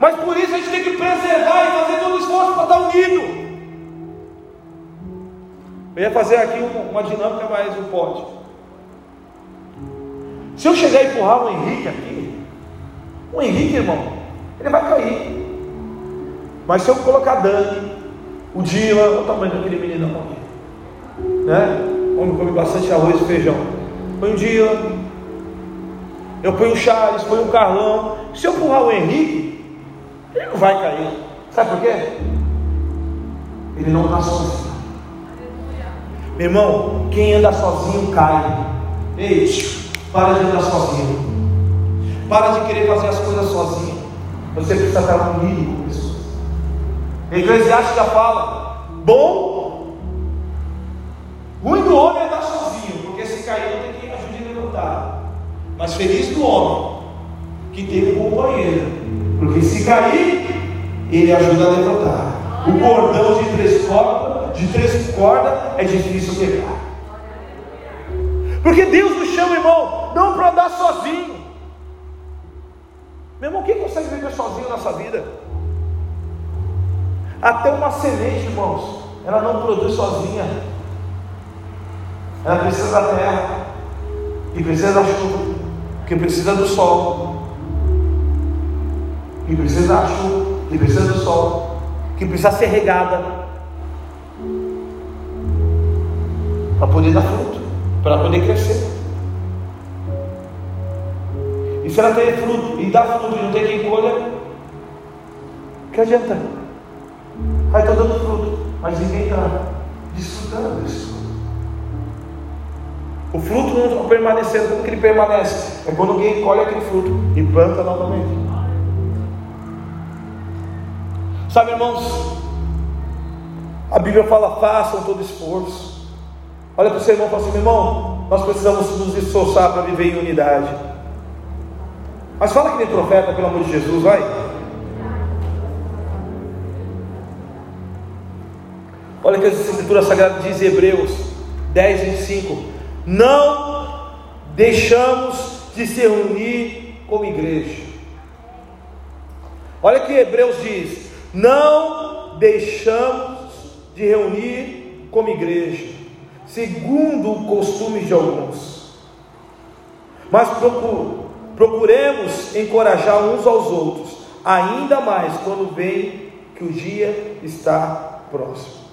Mas por isso a gente tem que preservar e fazer todo o esforço para estar unido. Eu ia fazer aqui uma dinâmica, mas não pode. Se eu chegar e empurrar o Henrique aqui, o Henrique, irmão, ele vai cair. Mas se eu colocar Dani, o Dila, olha o tamanho daquele menino aqui, né? Homem come bastante arroz e feijão. Põe o Dila, eu ponho o Charles, ponho o Carlão. Se eu empurrar o Henrique, ele não vai cair. Sabe por quê? Ele não está sozinho. Meu irmão, quem anda sozinho cai. Ei, para de andar sozinho. Para de querer fazer as coisas sozinho. Você precisa estar unido com pessoas. Eclesiastes já fala: bom, ruim do homem é andar sozinho, porque se cair tem quem ajude a levantar. Mas feliz do homem que tem um companheiro, porque se cair, ele ajuda a levantar. O cordão de três cordas de três cordas é difícil quebrar. Porque Deus nos chama, irmão, não para andar sozinho. Meu irmão, quem consegue viver sozinho nessa vida? Até uma semente, irmãos, ela não produz sozinha. Ela precisa da terra, e precisa da chuva, que precisa do sol, que precisa da chuva, que precisa do sol, que precisa ser regada, para poder dar fruto, para poder crescer. E se ela tem fruto e dá fruto e não tem quem colha, que adianta? Aí está dando fruto, mas ninguém está desfrutando disso. O fruto não está permanecendo, como que ele permanece? É quando alguém colhe aquele fruto e planta novamente. Sabe, irmãos, a Bíblia fala: façam todo esforço. Olha para o seu irmão e fala assim: meu irmão, nós precisamos nos esforçar para viver em unidade. Mas fala que nem profeta, pelo amor de Jesus, vai. Olha que a Escritura Sagrada diz em Hebreus 10, 25: Não deixamos de se reunir como igreja. Olha que Hebreus diz: Não deixamos de reunir como igreja segundo o costume de alguns. Mas procuremos encorajar uns aos outros, ainda mais quando vem que o dia está próximo.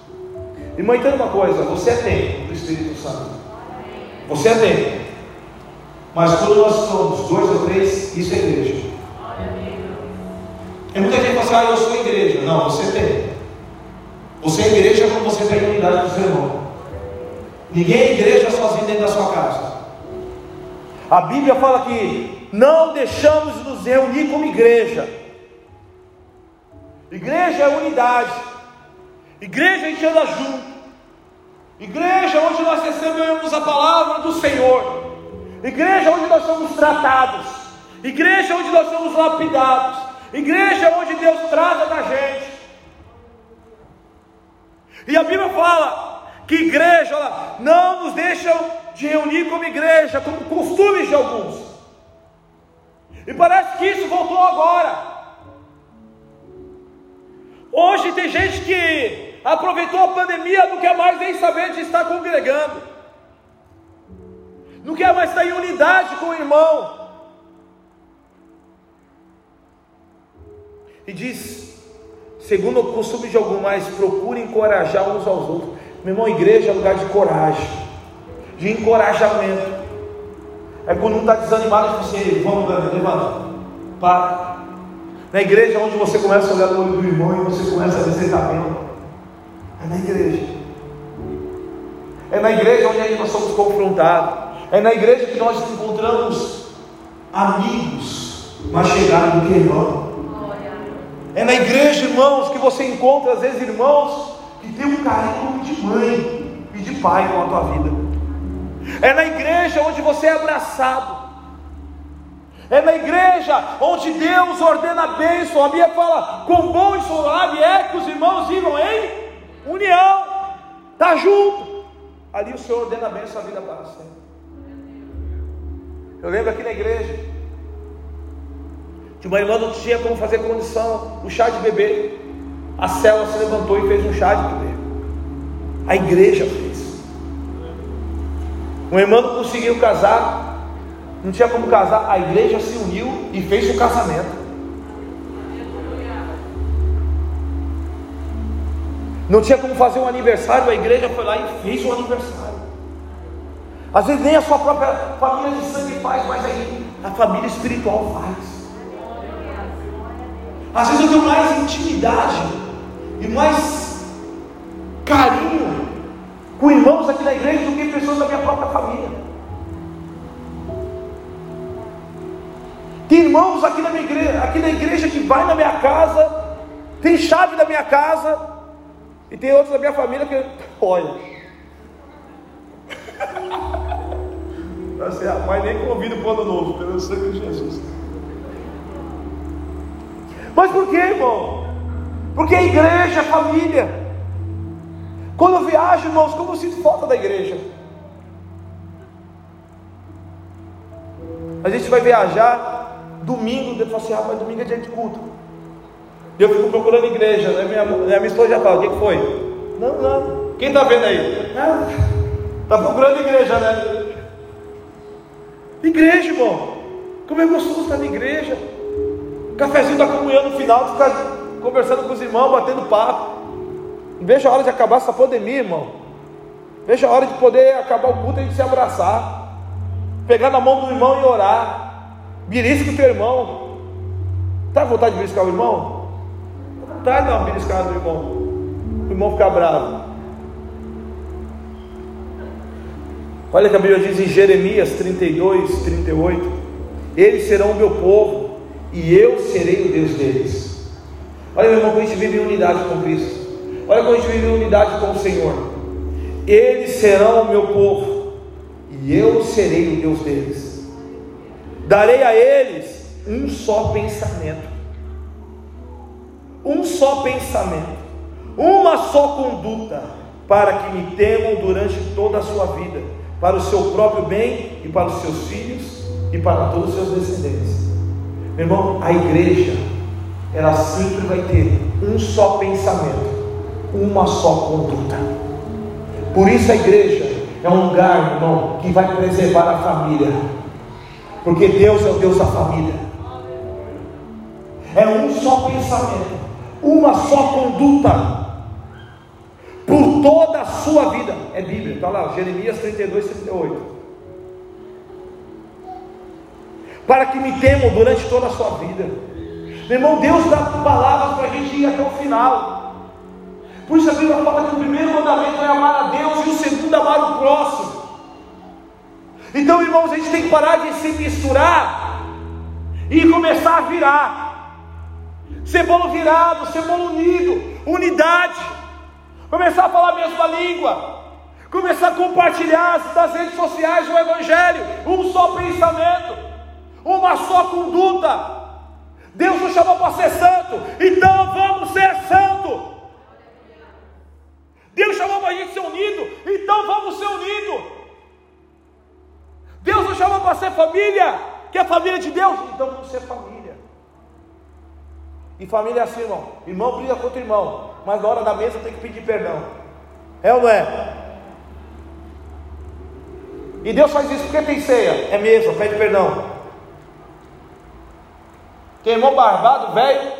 Irmão, entenda uma coisa: você é templo do Espírito Santo. Você é. Mas quando nós somos dois ou três, isso é igreja. E muita gente fala assim, ah, eu sou igreja. Não, você tem. Você é igreja quando você tem unidade do seu irmão. Ninguém é igreja sozinho dentro da sua casa. A Bíblia fala que não deixamos de nos reunir como igreja. Igreja é unidade. Igreja a gente anda junto. Igreja onde nós recebemos a palavra do Senhor. Igreja onde nós somos tratados. Igreja onde nós somos lapidados. Igreja onde Deus trata da gente. E a Bíblia fala que igreja olha, não nos deixam de reunir como igreja, como costumes de alguns. E parece que isso voltou agora. Hoje tem gente que aproveitou a pandemia, não quer mais nem saber de estar congregando, não quer mais estar em unidade com o irmão. E diz, segundo o costume de alguns, mais procure encorajar uns aos outros. Meu irmão, igreja é lugar de coragem, de encorajamento. É quando um está desanimado, você, vamos, levanta, para. Na igreja é onde você começa a olhar no olho do irmão e você começa a dizer está. É na igreja. É na igreja onde nós somos confrontados. É na igreja que nós encontramos amigos mais chegados do que irmãos. É na igreja, irmãos, que você encontra às vezes irmãos que tem um carinho de mãe e de pai com a tua vida. É na igreja onde você é abraçado. É na igreja onde Deus ordena a bênção. A Bíblia fala: quão bom e suave é que os irmãos vivam em união. Está junto. Ali o Senhor ordena a bênção a vida para sempre. Eu lembro aqui na igreja, de uma irmã não tinha como fazer condição, o chá de bebê. A célula se levantou e fez um chá de bebê. A igreja fez. Uma irmã não conseguiu casar, não tinha como casar, a igreja se uniu e fez o casamento. Não tinha como fazer um aniversário, a igreja foi lá e fez o aniversário. Às vezes nem a sua própria família de sangue faz, mas aí a família espiritual faz. Às vezes eu tenho mais intimidade e mais carinho com irmãos aqui na igreja do que pessoas da minha própria família. Tem irmãos aqui na, minha igreja, aqui na igreja que vai na minha casa, tem chave da minha casa, e tem outros da minha família que, olha, (laughs) assim, rapaz, nem convido para o ano novo, pelo sangue de Jesus. Mas por que, irmão? Porque a igreja é família. Quando eu viajo, irmãos, como eu sinto falta da igreja. A gente vai viajar domingo, falo assim, rapaz, domingo é dia de culto. E eu fico procurando igreja, né? minha, minha esposa já fala, o que foi? Não, não. Quem está vendo aí? Está procurando igreja, né? Igreja, irmão. Como é gostoso estar na igreja. Cafezinho da comunhão no final, ficar conversando com os irmãos, batendo papo. Vejo a hora de acabar essa pandemia, irmão. Vejo a hora de poder acabar o culto e a gente se abraçar. Pegar na mão do irmão e orar. Belisca o teu irmão. Tá vontade de beliscar o irmão? Tá vontade de no irmão. O irmão ficar bravo. Olha que a Bíblia diz em Jeremias 32, 38: Eles serão o meu povo, e eu serei o Deus deles. Olha, meu irmão, como a gente vive em unidade com Cristo. Olha como a gente vive em unidade com o Senhor. Eles serão o meu povo, e eu serei o Deus deles. Darei a eles um só pensamento, um só pensamento, uma só conduta, para que me temam durante toda a sua vida, para o seu próprio bem e para os seus filhos e para todos os seus descendentes. Meu irmão, a igreja, ela sempre vai ter um só pensamento, uma só conduta. Por isso a igreja é um lugar, irmão, que vai preservar a família. Porque Deus é o Deus da família. É um só pensamento, uma só conduta. Por toda a sua vida. É Bíblia, está lá, Jeremias 32, 38 para que me temam durante toda a sua vida. Meu irmão, Deus dá palavras para a gente ir até o final. Por isso a Bíblia fala que o primeiro mandamento é amar a Deus e o segundo amar o próximo. Então, irmãos, a gente tem que parar de se misturar e começar a virar. Ser bolo virado, ser bolo unido, unidade. Começar a falar a mesma língua. Começar a compartilhar das redes sociais o Evangelho, um só pensamento uma só conduta. Deus nos chamou para ser santo, então vamos ser santo. Deus chamou para a gente ser unido, então vamos ser unidos. Deus nos chamou para ser família, que é família de Deus, então vamos ser família. E família é assim, irmão. Irmão briga contra irmão, mas na hora da mesa tem que pedir perdão. É ou não é? E Deus faz isso porque tem ceia, é mesa, pede perdão. Tem irmão barbado, velho,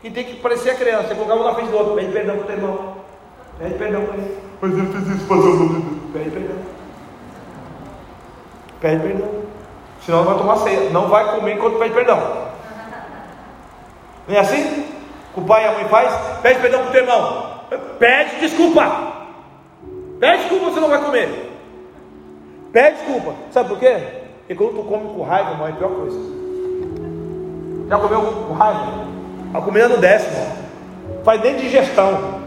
que tem que parecer a criança. Você colocar um na frente do outro, pede perdão para o teu irmão. Pede perdão para ele. Mas ele fez isso fazer o Pede perdão. Pede perdão. Senão não vai tomar ceia. Não vai comer enquanto pede perdão. Não é assim? O pai e a mãe faz? Pede perdão para o teu irmão. Pede desculpa. Pede desculpa, você não vai comer. Pede desculpa. Sabe por quê? Porque quando tu come com raiva, irmão, é a pior coisa. Já comeu com raiva? A comida não desce, irmão. Faz nem digestão.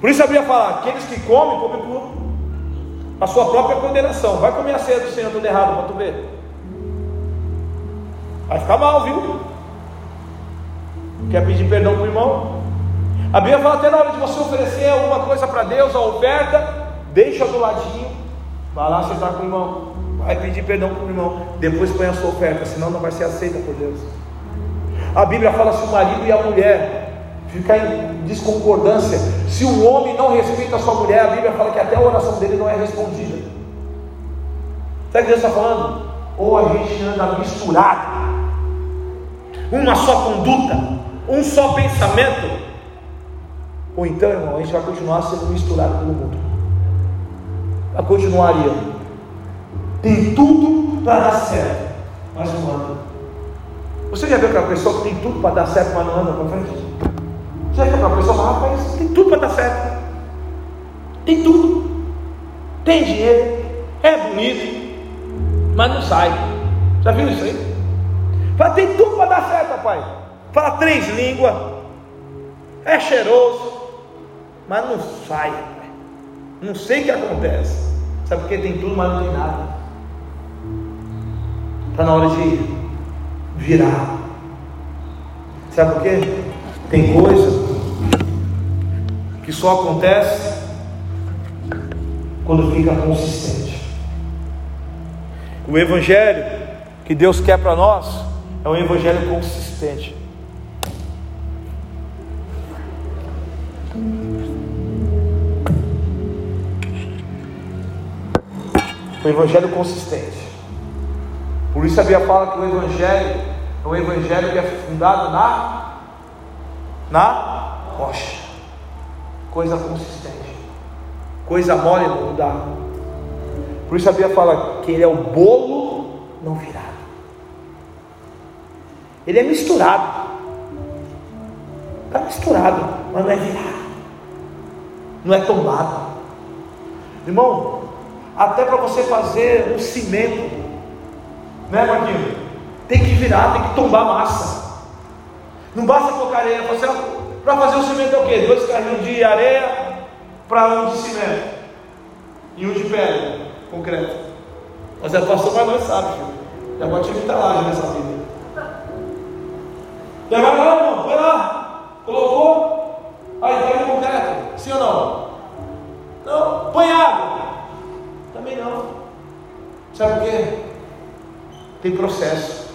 Por isso a Bíblia fala: aqueles que comem, comem por a sua própria condenação. Vai comer a ceia do Senhor tudo errado para tu ver. Vai ficar mal, viu? Quer pedir perdão para o irmão? A Bíblia fala até na hora de você oferecer alguma coisa para Deus, a oferta, deixa do ladinho, vai lá sentar com o irmão, vai pedir perdão para o irmão, depois põe a sua oferta, senão não vai ser aceita por Deus. A Bíblia fala se o marido e a mulher ficar em desconcordância, se o homem não respeita a sua mulher, a Bíblia fala que até a oração dele não é respondida. Sabe o que Deus está falando? Ou a gente anda misturado, uma só conduta, um só pensamento, ou então, irmão, a gente vai continuar sendo misturado pelo mundo. Vai continuar. Tem tudo para dar certo, mas não anda. Você já viu aquela pessoa que tem tudo para dar certo, mas não anda para frente? Já viu aquela pessoa fala, rapaz, tem tudo para dar certo. Tem tudo. Tem dinheiro, é bonito, mas não sai. Já viu isso aí? Fala, tem tudo para dar certo, rapaz. Fala três línguas, é cheiroso, mas não sai. Não sei o que acontece. Sabe por que tem tudo, mas não tem nada. Está na hora de virar. Sabe por quê? Tem coisa que só acontece quando fica consistente. O evangelho que Deus quer para nós é um evangelho consistente. O evangelho consistente. Por isso a Bíblia fala que o evangelho é um evangelho que é fundado na na rocha. Coisa consistente. Coisa mole não dá. Por isso a Bíblia fala que ele é o bolo não virado. Ele é misturado. Está misturado, mas não é virado. Não é tombado. Irmão, até para você fazer um cimento, né, Marquinhos? Tem que virar, tem que tombar massa. Não basta colocar areia. Para fazer o cimento é o quê? Dois carrinhos de areia para um de cimento e um de pedra, concreto. Mas é pastor, mas não sabe, filho. Já bati muita laje nessa vida. Já vai lá, irmão, vai lá. Colocou? Aí, tem tá concreto. Sim ou não? Não. Põe água. Também não. Sabe por quê? Tem processo.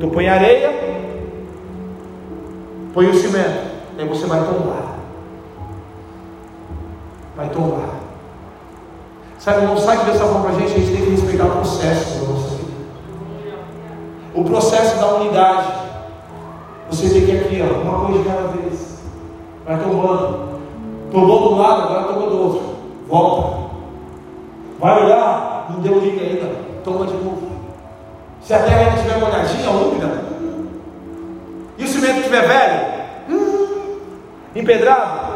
Tu põe areia, põe o cimento, aí você vai tombar. Vai tombar. Sabe, não sabe que Deus está para a gente, a gente tem que respeitar o processo da nossa vida. O processo da unidade. Você tem que aqui, ó, uma coisa de cada vez. Vai tombando. Tomou do lado, agora toma do outro. Volta. Vai olhar, não deu liga ainda, toma de novo. Se a terra não estiver molhadinha, úmida, cimento estiver velho, hum, empedrado.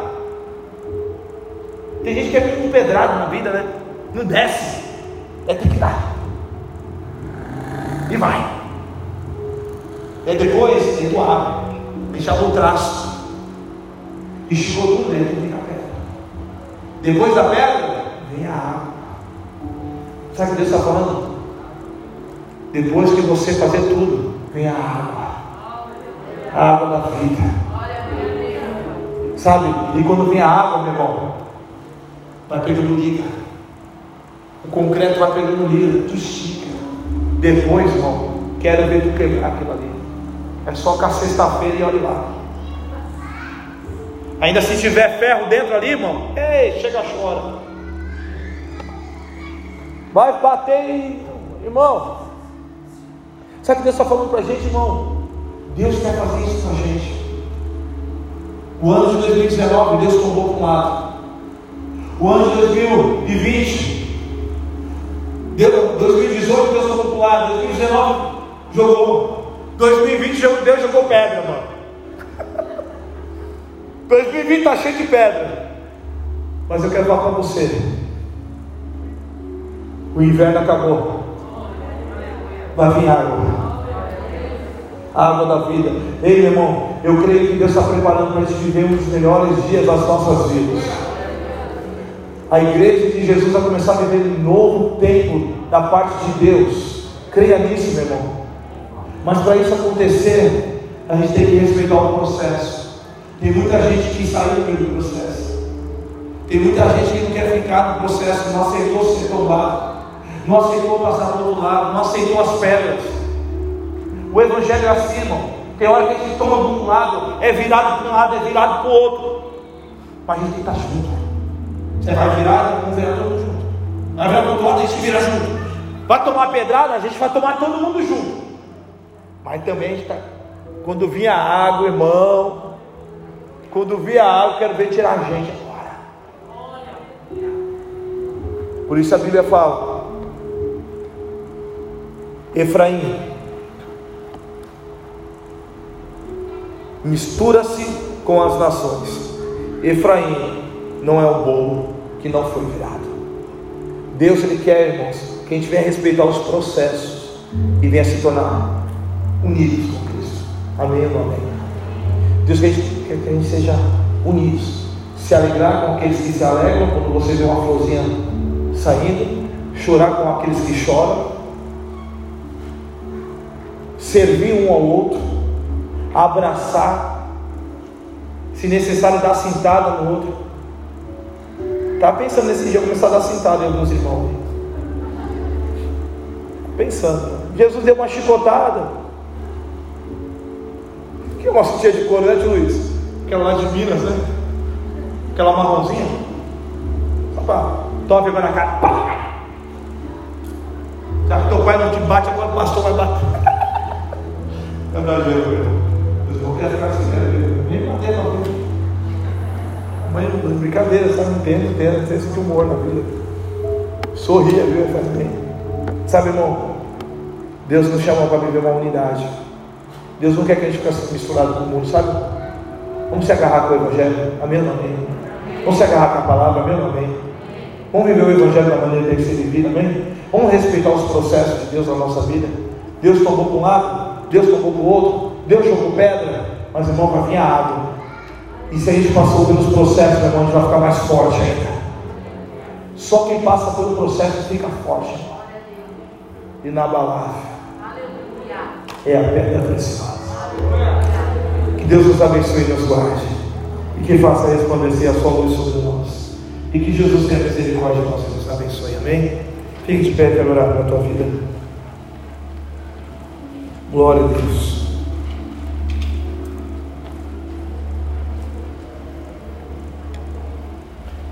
Tem gente que é muito empedrado na vida, né? Não desce, é ter que dar. E vai. E depois, ele abre, deixava o traço, e chegou tudo dentro, vem a pedra. Depois da pedra, vem a água. Sabe o que Deus está falando? Depois que você fazer tudo, vem a água. A água da vida. Sabe? E quando vem a água, meu irmão, vai pegando liga. O concreto vai pegando liga, tu estica. Depois, irmão, quero ver tu quebrar aquilo ali. É só com a sexta-feira e olha lá. Ainda se tiver ferro dentro ali, irmão, ei, chega, chora. Vai bater, irmão. Sabe que Deus está falando para a gente, irmão? Deus quer fazer isso com a gente. O ano de 2019, Deus tombou para um lado. O ano de 2020, Deus, 2018, Deus tomou para um lado. 2019, jogou. 2020, Deus jogou pedra, mano. 2020 está cheio de pedra. Mas eu quero falar para você. O inverno acabou. Vai vir água. A água da vida. Ei, meu irmão, eu creio que Deus está preparando para a gente viver um dos melhores dias das nossas vidas. A igreja de Jesus vai começar a viver um novo tempo da parte de Deus. Creia nisso, meu irmão. Mas para isso acontecer, a gente tem que respeitar o processo. Tem muita gente que saiu do processo. Tem muita gente que não quer ficar no processo, não aceitou ser tombado, não aceitou passar do outro lado, não aceitou as pedras. O evangelho é assim, irmão. Tem hora que a gente toma de um lado, é virado para um lado, é virado para o outro. Mas a gente tem que estar junto. Você vai virar, vamos virar todo mundo junto. Vai virar para outro lado, a gente vira junto. Vai tomar pedrada, a gente vai tomar todo mundo junto. Mas também está. Quando vinha água, irmão. Quando via água, quero ver tirar a gente agora. Por isso a Bíblia fala: Efraim, mistura-se com as nações. Efraim não é o bolo que não foi virado. Deus ele quer, irmãos, que a gente venha respeitar os processos e venha se tornar unidos com Cristo. Amém ou amém? Deus quer que a gente seja unidos, se alegrar com aqueles que se alegram quando você vê uma florzinha saindo, chorar com aqueles que choram, servir um ao outro, abraçar, se necessário dar sentada no outro. Está pensando nesse dia começar a dar sentada em alguns irmãos pensando. Jesus deu uma chicotada. Que é uma tia de couro, né, Luiz? Aquela lá de Minas, né? Aquela marronzinha. Só para toma pegando na cara. Pá! Já que teu pai não te bate, agora o pastor vai bater. (laughs) É verdade, eu vou querer ficar assim? Nem bater na vida. Mas brincadeira, sabe? Entendo, entendo, tem esse humor na vida. Sorria, viu? Faz bem. Sabe, irmão? Deus nos chamou para viver uma unidade. Deus não quer que a gente fique misturado com o mundo, sabe? Vamos se agarrar com o Evangelho, amém ou amém? Vamos se agarrar com a palavra, amém ou amém? Vamos viver o Evangelho da maneira que tem que ser vivido, amém? Vamos respeitar os processos de Deus na nossa vida. Deus tomou para um lado, Deus tomou para o outro, Deus jogou pedra, mas irmão, vai vir a água. E se a gente passou pelos processos, irmão, a gente vai ficar mais forte ainda. Só quem passa pelo processo fica forte, inabalável é a pedra preciosa. Que Deus nos abençoe e nos guarde. E que faça resplandecer a sua luz sobre nós. E que Jesus tenha misericórdia de nós e nos abençoe. Amém? Fique de pé e quero orar pela tua vida. Glória a Deus.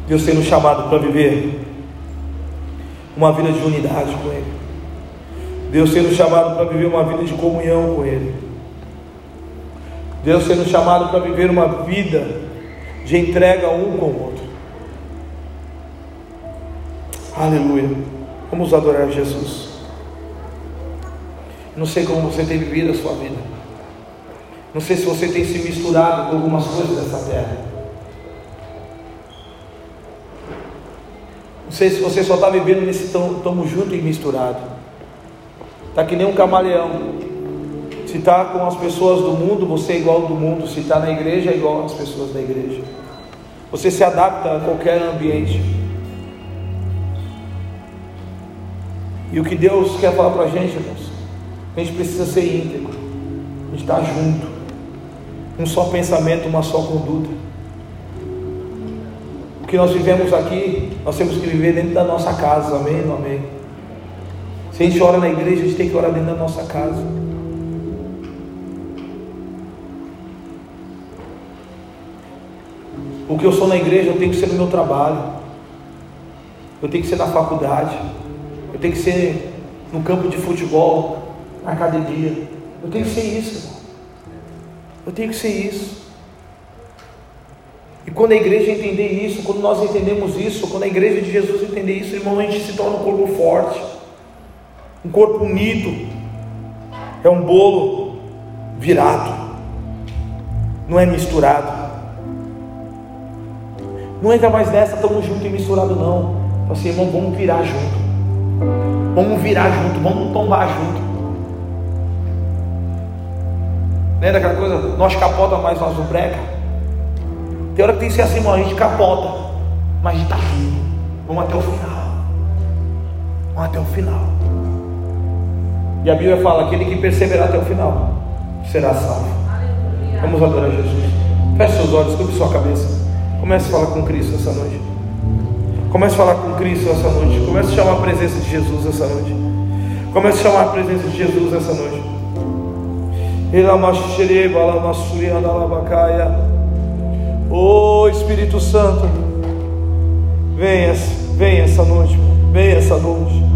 Deus tem nos chamado para viver uma vida de unidade com Ele. Deus sendo chamado para viver uma vida de comunhão com Ele. Deus sendo chamado para viver uma vida de entrega um com o outro. Aleluia. Vamos adorar Jesus. Não sei como você tem vivido a sua vida. Não sei se você tem se misturado com algumas coisas dessa terra. Se você só está vivendo nesse tamo junto e misturado. Está que nem um camaleão. Se está com as pessoas do mundo, você é igual ao do mundo. Se está na igreja, é igual às pessoas da igreja. Você se adapta a qualquer ambiente. E o que Deus quer falar para a gente, irmãos? A gente precisa ser íntegro. A gente está junto. Um só pensamento, uma só conduta. O que nós vivemos aqui, nós temos que viver dentro da nossa casa. Amém? Amém. Se a gente ora na igreja, a gente tem que orar dentro da nossa casa. O que eu sou na igreja, eu tenho que ser no meu trabalho. Eu tenho que ser na faculdade. Eu tenho que ser no campo de futebol, na academia. Eu tenho que ser isso. Eu tenho que ser isso. E quando a igreja entender isso, quando nós entendemos isso, quando a igreja de Jesus entender isso, irmão, a gente se torna um corpo forte. Um corpo unido é um bolo virado, não é misturado. Não entra mais nessa, estamos juntos e misturado, não. Assim, irmão, vamos virar junto. Vamos virar junto, vamos tombar junto. Não é daquela coisa, nós capota, mas nós não brega. Tem hora que tem que ser assim, irmão, a gente capota, mas a gente está junto. Vamos até o final. Vamos até o final. E a Bíblia fala: aquele que perseverar até o final será salvo. Vamos adorar Jesus. Feche seus olhos, cubra sua cabeça. Comece a falar com Cristo essa noite. Comece a falar com Cristo essa noite. Comece a chamar a presença de Jesus essa noite. Comece a chamar a presença de Jesus essa noite. Oh Espírito Santo, venha, venha essa noite, venha essa noite.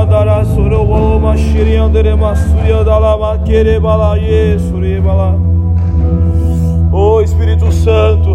andara suru voluma shiri andere masuya dalama kere balaye suri bala. Oh Espírito Santo,